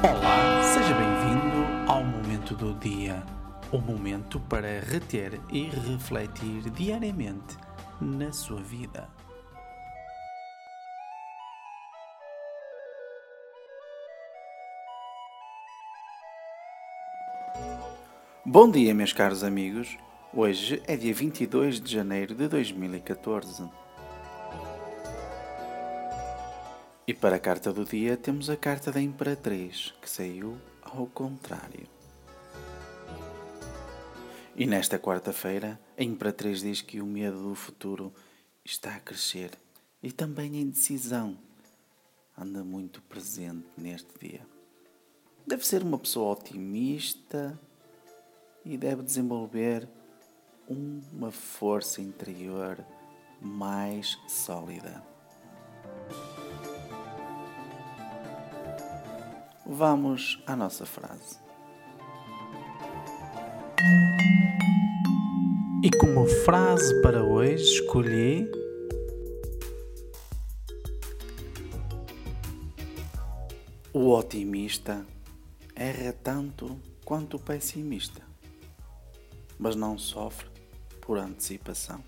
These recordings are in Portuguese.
Olá, seja bem-vindo ao Momento do Dia, o momento para reter e refletir diariamente na sua vida. Bom dia, meus caros amigos. Hoje é dia 22 de janeiro de 2014 E para a carta do dia temos a carta da Imperatriz, que saiu ao contrário. E nesta quarta-feira, a Imperatriz diz que o medo do futuro está a crescer e também a indecisão anda muito presente neste dia. Deve ser uma pessoa otimista e deve desenvolver uma força interior mais sólida. Vamos à nossa frase. E como frase para hoje escolhi O otimista erra tanto quanto o pessimista, mas não sofre por antecipação.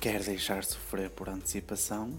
Quer deixar sofrer por antecipação?